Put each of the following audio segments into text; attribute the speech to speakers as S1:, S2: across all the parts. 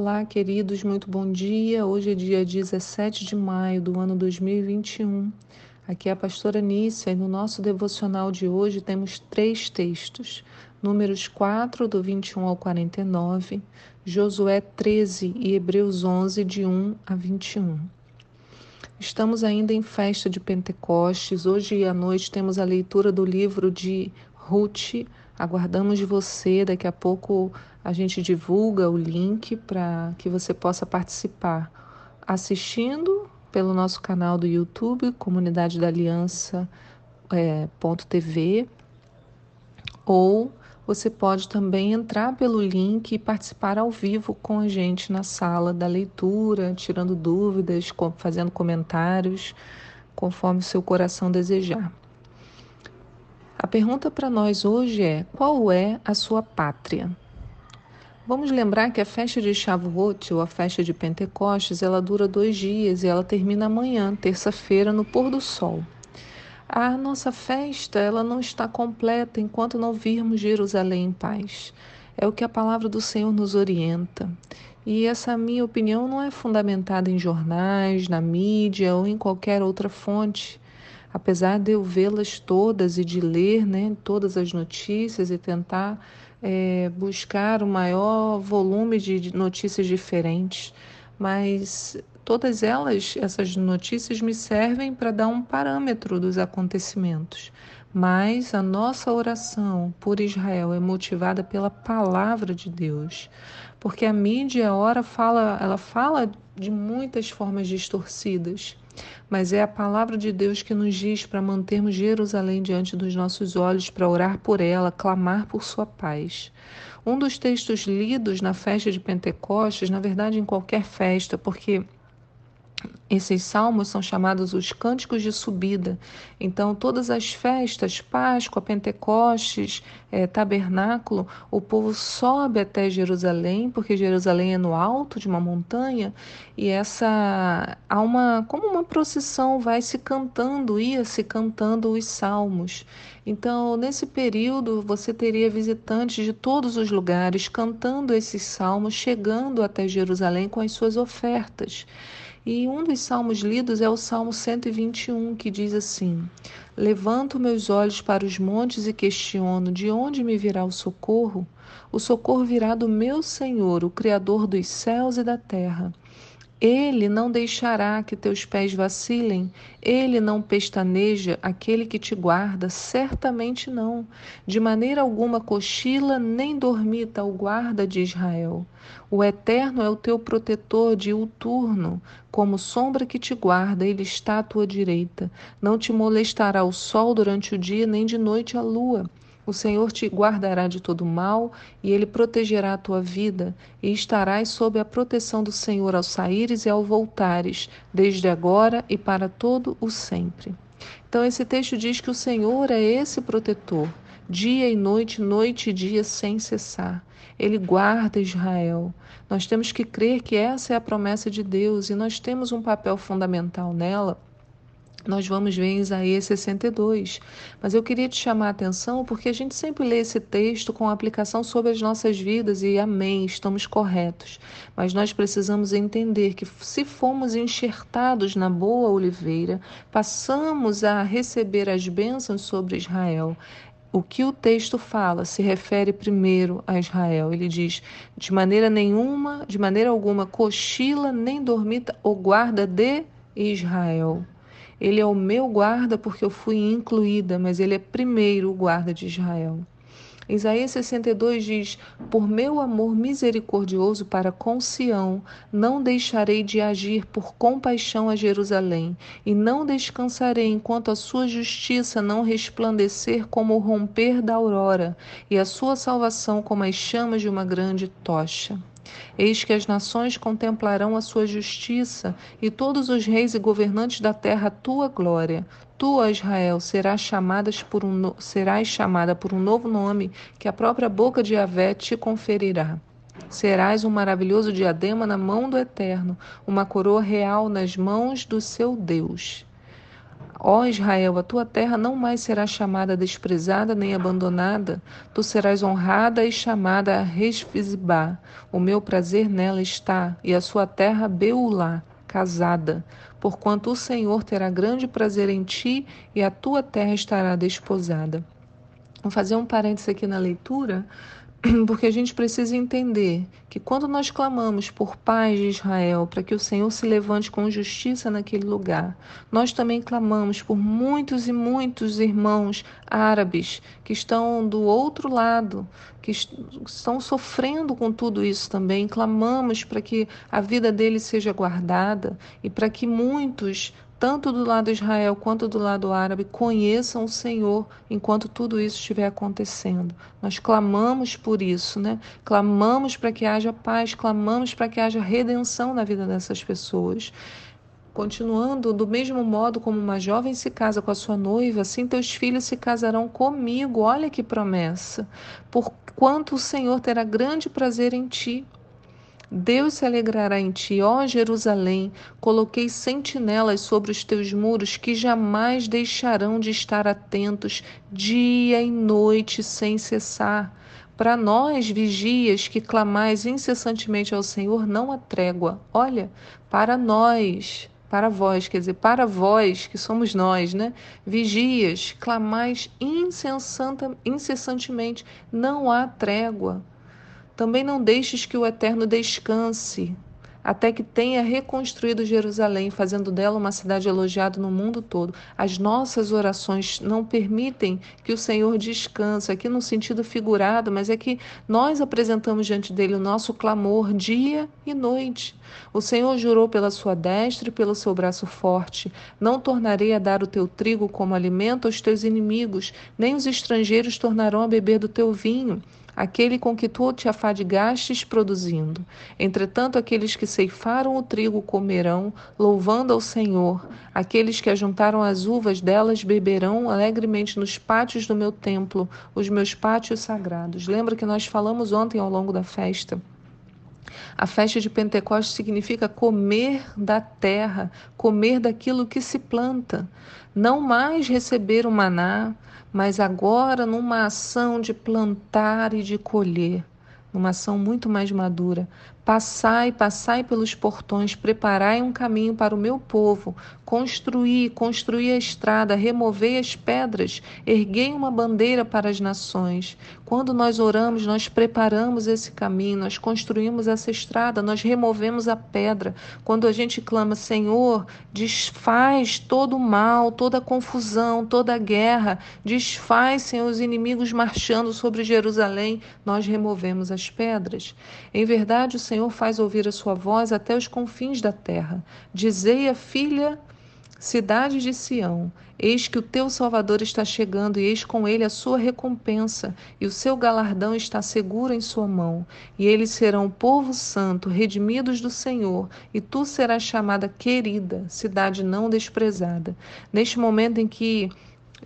S1: Olá, queridos, muito bom dia. Hoje é dia 17 de maio do ano 2021. Aqui é a pastora Nícia e no nosso devocional de hoje temos três textos: Números 4, do 21 ao 49, Josué 13 e Hebreus 11, de 1 a 21. Estamos ainda em festa de Pentecostes. Hoje à noite temos a leitura do livro de Ruth. Aguardamos de você. Daqui a pouco a gente divulga o link para que você possa participar assistindo pelo nosso canal do YouTube, Comunidade da Aliança é, .tv, ou você pode também entrar pelo link e participar ao vivo com a gente na sala da leitura, tirando dúvidas, fazendo comentários, conforme o seu coração desejar. A pergunta para nós hoje é: qual é a sua pátria? Vamos lembrar que a festa de Shavuot, ou a festa de Pentecostes, ela dura dois dias e ela termina amanhã, terça-feira, no pôr do sol. A nossa festa ela não está completa enquanto não virmos Jerusalém em paz. É o que a palavra do Senhor nos orienta. E essa minha opinião não é fundamentada em jornais, na mídia ou em qualquer outra fonte. Apesar de eu vê-las todas e de ler né, todas as notícias e tentar é, buscar o maior volume de notícias diferentes, mas todas elas, essas notícias, me servem para dar um parâmetro dos acontecimentos. Mas a nossa oração por Israel é motivada pela palavra de Deus, porque a mídia, a hora fala, ela fala de muitas formas distorcidas mas é a palavra de Deus que nos diz para mantermos Jerusalém diante dos nossos olhos, para orar por ela, clamar por sua paz. Um dos textos lidos na festa de Pentecostes, na verdade em qualquer festa, porque esses salmos são chamados os cânticos de subida. Então, todas as festas, Páscoa, Pentecostes, é, Tabernáculo, o povo sobe até Jerusalém, porque Jerusalém é no alto de uma montanha, e essa há uma como uma procissão vai se cantando, ia se cantando os salmos. Então, nesse período, você teria visitantes de todos os lugares cantando esses salmos, chegando até Jerusalém com as suas ofertas. E um dos salmos lidos é o Salmo 121, que diz assim: Levanto meus olhos para os montes e questiono: de onde me virá o socorro? O socorro virá do meu Senhor, o Criador dos céus e da terra. Ele não deixará que teus pés vacilem, ele não pestaneja aquele que te guarda, certamente não. De maneira alguma cochila, nem dormita o guarda de Israel. O Eterno é o teu protetor diuturno, como sombra que te guarda, ele está à tua direita. Não te molestará o sol durante o dia, nem de noite a lua. O Senhor te guardará de todo mal e ele protegerá a tua vida, e estarás sob a proteção do Senhor ao saíres e ao voltares, desde agora e para todo o sempre. Então, esse texto diz que o Senhor é esse protetor, dia e noite, noite e dia sem cessar. Ele guarda Israel. Nós temos que crer que essa é a promessa de Deus e nós temos um papel fundamental nela nós vamos ver em Isaías 62. Mas eu queria te chamar a atenção porque a gente sempre lê esse texto com aplicação sobre as nossas vidas e amém, estamos corretos. Mas nós precisamos entender que se fomos enxertados na boa oliveira, passamos a receber as bênçãos sobre Israel. O que o texto fala se refere primeiro a Israel. Ele diz: de maneira nenhuma, de maneira alguma, cochila nem dormita o guarda de Israel. Ele é o meu guarda porque eu fui incluída, mas ele é primeiro o guarda de Israel. Isaías 62 diz: Por meu amor misericordioso para com Sião, não deixarei de agir por compaixão a Jerusalém, e não descansarei enquanto a sua justiça não resplandecer como o romper da aurora, e a sua salvação como as chamas de uma grande tocha. Eis que as nações contemplarão a sua justiça, e todos os reis e governantes da terra a tua glória. Tu, Israel, serás, chamadas por um, serás chamada por um novo nome que a própria boca de Yahvé te conferirá. Serás um maravilhoso diadema na mão do Eterno, uma coroa real nas mãos do seu Deus. Ó Israel, a tua terra não mais será chamada desprezada nem abandonada, tu serás honrada e chamada Resfizibá. O meu prazer nela está, e a sua terra Beulá, casada. Porquanto o Senhor terá grande prazer em ti, e a tua terra estará desposada. Vou fazer um parênteses aqui na leitura, porque a gente precisa entender que quando nós clamamos por paz de Israel, para que o Senhor se levante com justiça naquele lugar, nós também clamamos por muitos e muitos irmãos árabes que estão do outro lado, que estão sofrendo com tudo isso também. Clamamos para que a vida deles seja guardada e para que muitos tanto do lado de Israel quanto do lado árabe, conheçam o Senhor enquanto tudo isso estiver acontecendo. Nós clamamos por isso, né? Clamamos para que haja paz, clamamos para que haja redenção na vida dessas pessoas. Continuando, do mesmo modo como uma jovem se casa com a sua noiva, assim teus filhos se casarão comigo. Olha que promessa. Por quanto o Senhor terá grande prazer em ti. Deus se alegrará em ti, ó Jerusalém. Coloquei sentinelas sobre os teus muros que jamais deixarão de estar atentos dia e noite sem cessar. Para nós, vigias que clamais incessantemente ao Senhor, não há trégua. Olha, para nós, para vós, quer dizer, para vós, que somos nós, né? Vigias, clamais incessantemente, não há trégua. Também não deixes que o Eterno descanse, até que tenha reconstruído Jerusalém, fazendo dela uma cidade elogiada no mundo todo. As nossas orações não permitem que o Senhor descanse, aqui no sentido figurado, mas é que nós apresentamos diante dele o nosso clamor dia e noite. O Senhor jurou pela sua destra e pelo seu braço forte: Não tornarei a dar o teu trigo como alimento aos teus inimigos, nem os estrangeiros tornarão a beber do teu vinho aquele com que tu te afadigastes produzindo. Entretanto, aqueles que ceifaram o trigo comerão, louvando ao Senhor. Aqueles que ajuntaram as uvas delas beberão alegremente nos pátios do meu templo, os meus pátios sagrados. Lembra que nós falamos ontem ao longo da festa? A festa de Pentecostes significa comer da terra, comer daquilo que se planta, não mais receber o maná, mas agora numa ação de plantar e de colher, numa ação muito mais madura. Passai, passai pelos portões, preparai um caminho para o meu povo, construí, construí a estrada, removei as pedras, erguei uma bandeira para as nações. Quando nós oramos, nós preparamos esse caminho, nós construímos essa estrada, nós removemos a pedra. Quando a gente clama, Senhor, desfaz todo o mal, toda a confusão, toda a guerra, desfaz, Senhor, os inimigos marchando sobre Jerusalém, nós removemos as pedras. Em verdade, o Senhor faz ouvir a sua voz até os confins da terra. Dizei a filha Cidade de Sião, eis que o teu Salvador está chegando, e eis com ele a sua recompensa, e o seu galardão está seguro em sua mão. E eles serão povo santo, redimidos do Senhor, e tu serás chamada querida, cidade não desprezada. Neste momento em que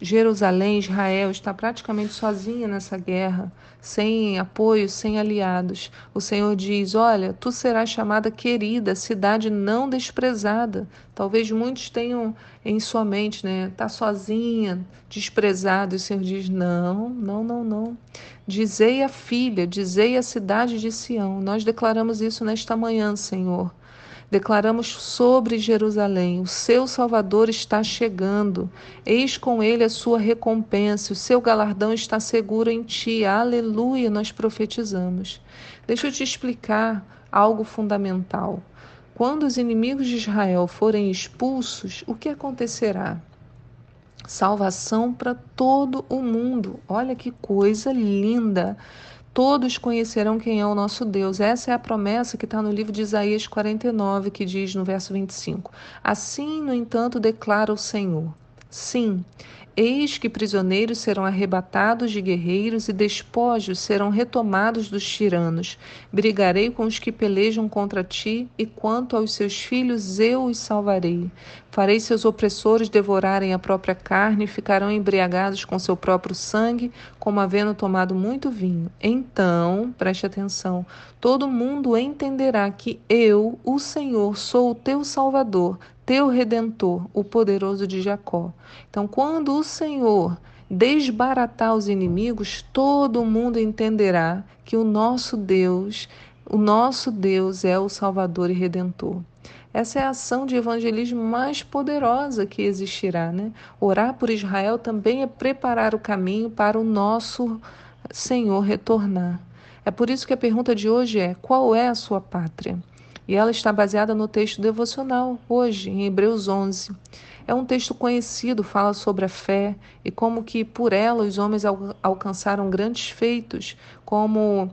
S1: Jerusalém, Israel, está praticamente sozinha nessa guerra, sem apoio, sem aliados. O Senhor diz: Olha, tu serás chamada querida, cidade não desprezada. Talvez muitos tenham em sua mente, né? Está sozinha, desprezada. E o Senhor diz: Não, não, não, não. Dizei a filha, dizei a cidade de Sião. Nós declaramos isso nesta manhã, Senhor. Declaramos sobre Jerusalém: o seu Salvador está chegando. Eis com ele a sua recompensa, o seu galardão está seguro em ti. Aleluia, nós profetizamos. Deixa eu te explicar algo fundamental. Quando os inimigos de Israel forem expulsos, o que acontecerá? Salvação para todo o mundo. Olha que coisa linda! Todos conhecerão quem é o nosso Deus. Essa é a promessa que está no livro de Isaías 49, que diz no verso 25: Assim, no entanto, declara o Senhor: Sim, Eis que prisioneiros serão arrebatados de guerreiros e despojos serão retomados dos tiranos. Brigarei com os que pelejam contra ti, e quanto aos seus filhos eu os salvarei. Farei seus opressores devorarem a própria carne e ficarão embriagados com seu próprio sangue, como havendo tomado muito vinho. Então, preste atenção, todo mundo entenderá que eu, o Senhor, sou o teu Salvador teu redentor, o poderoso de Jacó. Então, quando o Senhor desbaratar os inimigos, todo mundo entenderá que o nosso Deus, o nosso Deus é o Salvador e Redentor. Essa é a ação de evangelismo mais poderosa que existirá, né? Orar por Israel também é preparar o caminho para o nosso Senhor retornar. É por isso que a pergunta de hoje é: qual é a sua pátria? E ela está baseada no texto devocional, hoje, em Hebreus 11. É um texto conhecido, fala sobre a fé e como que por ela os homens al alcançaram grandes feitos, como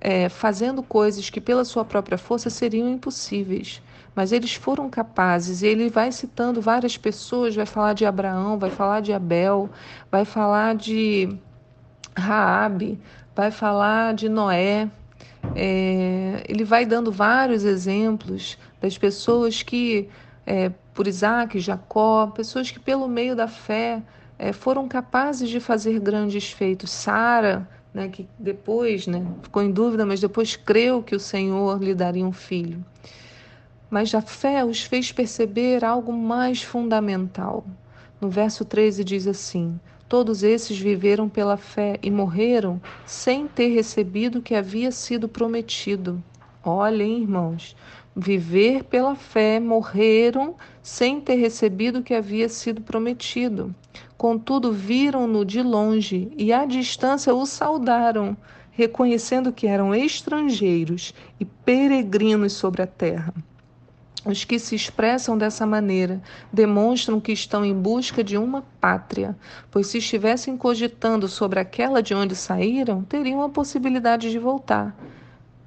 S1: é, fazendo coisas que pela sua própria força seriam impossíveis. Mas eles foram capazes, e ele vai citando várias pessoas, vai falar de Abraão, vai falar de Abel, vai falar de Raabe, vai falar de Noé. É, ele vai dando vários exemplos das pessoas que é, por Isaac, Jacó, pessoas que, pelo meio da fé, é, foram capazes de fazer grandes feitos. Sara, né, que depois né, ficou em dúvida, mas depois creu que o Senhor lhe daria um filho. Mas a fé os fez perceber algo mais fundamental. No verso 13 diz assim: Todos esses viveram pela fé e morreram sem ter recebido o que havia sido prometido. Olhem, irmãos, viver pela fé, morreram sem ter recebido o que havia sido prometido. Contudo, viram-no de longe e à distância o saudaram, reconhecendo que eram estrangeiros e peregrinos sobre a terra. Os que se expressam dessa maneira demonstram que estão em busca de uma pátria, pois se estivessem cogitando sobre aquela de onde saíram, teriam a possibilidade de voltar.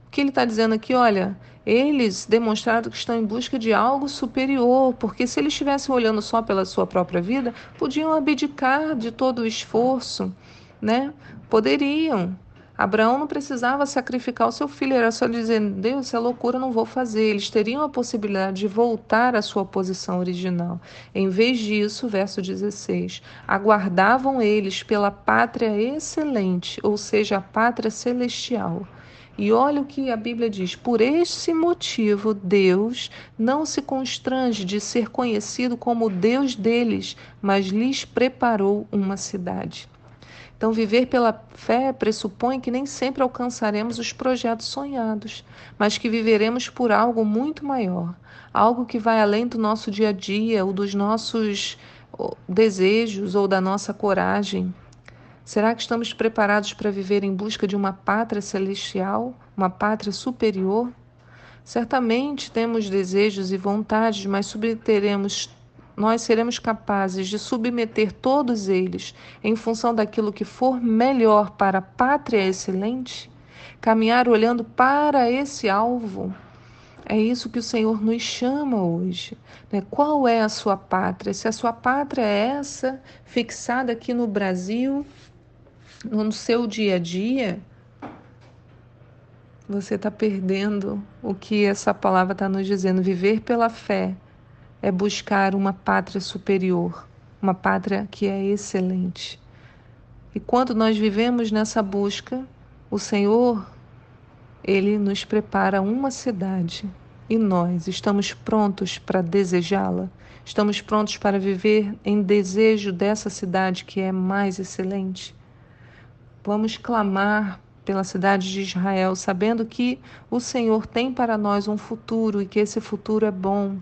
S1: O que ele está dizendo aqui? Olha, eles demonstraram que estão em busca de algo superior, porque se eles estivessem olhando só pela sua própria vida, podiam abdicar de todo o esforço, né? Poderiam. Abraão não precisava sacrificar o seu filho, era só dizer: Deus, é loucura, não vou fazer. Eles teriam a possibilidade de voltar à sua posição original. Em vez disso, verso 16: aguardavam eles pela pátria excelente, ou seja, a pátria celestial e olha o que a Bíblia diz: por esse motivo, Deus não se constrange de ser conhecido como Deus deles, mas lhes preparou uma cidade. Então, viver pela fé pressupõe que nem sempre alcançaremos os projetos sonhados, mas que viveremos por algo muito maior, algo que vai além do nosso dia a dia ou dos nossos desejos ou da nossa coragem. Será que estamos preparados para viver em busca de uma pátria celestial, uma pátria superior? Certamente temos desejos e vontades, mas subteremos nós seremos capazes de submeter todos eles em função daquilo que for melhor para a pátria excelente? Caminhar olhando para esse alvo? É isso que o Senhor nos chama hoje. Né? Qual é a sua pátria? Se a sua pátria é essa, fixada aqui no Brasil, no seu dia a dia, você está perdendo o que essa palavra está nos dizendo. Viver pela fé é buscar uma pátria superior, uma pátria que é excelente. E quando nós vivemos nessa busca, o Senhor, Ele nos prepara uma cidade e nós estamos prontos para desejá-la. Estamos prontos para viver em desejo dessa cidade que é mais excelente. Vamos clamar pela cidade de Israel, sabendo que o Senhor tem para nós um futuro e que esse futuro é bom.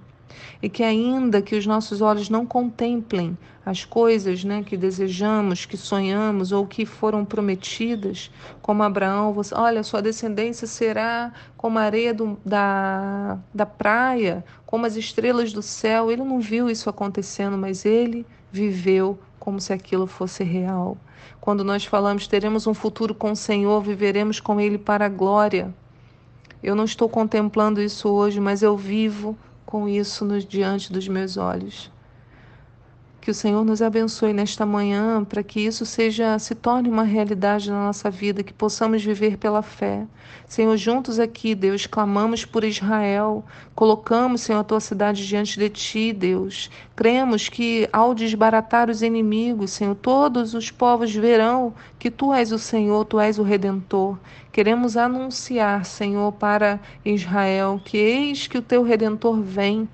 S1: E que ainda que os nossos olhos não contemplem as coisas né, que desejamos, que sonhamos ou que foram prometidas, como Abraão, você, olha, sua descendência será como a areia do, da, da praia, como as estrelas do céu. Ele não viu isso acontecendo, mas ele viveu como se aquilo fosse real. Quando nós falamos teremos um futuro com o Senhor, viveremos com Ele para a glória. Eu não estou contemplando isso hoje, mas eu vivo com isso no, diante dos meus olhos. Que o Senhor nos abençoe nesta manhã para que isso seja se torne uma realidade na nossa vida, que possamos viver pela fé. Senhor, juntos aqui, Deus, clamamos por Israel, colocamos, Senhor, a tua cidade diante de ti, Deus. Cremos que ao desbaratar os inimigos, Senhor, todos os povos verão que tu és o Senhor, tu és o redentor. Queremos anunciar, Senhor, para Israel que eis que o teu redentor vem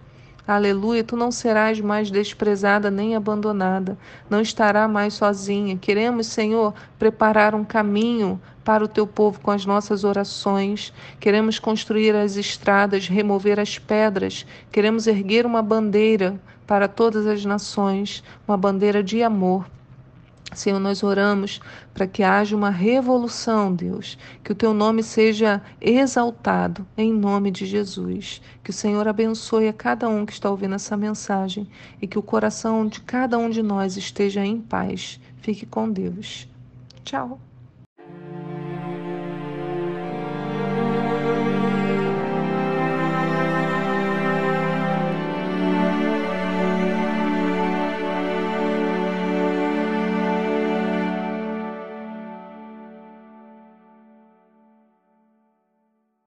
S1: Aleluia, tu não serás mais desprezada nem abandonada, não estará mais sozinha. Queremos, Senhor, preparar um caminho para o teu povo com as nossas orações. Queremos construir as estradas, remover as pedras. Queremos erguer uma bandeira para todas as nações, uma bandeira de amor. Senhor, nós oramos para que haja uma revolução, Deus, que o teu nome seja exaltado em nome de Jesus. Que o Senhor abençoe a cada um que está ouvindo essa mensagem e que o coração de cada um de nós esteja em paz. Fique com Deus. Tchau.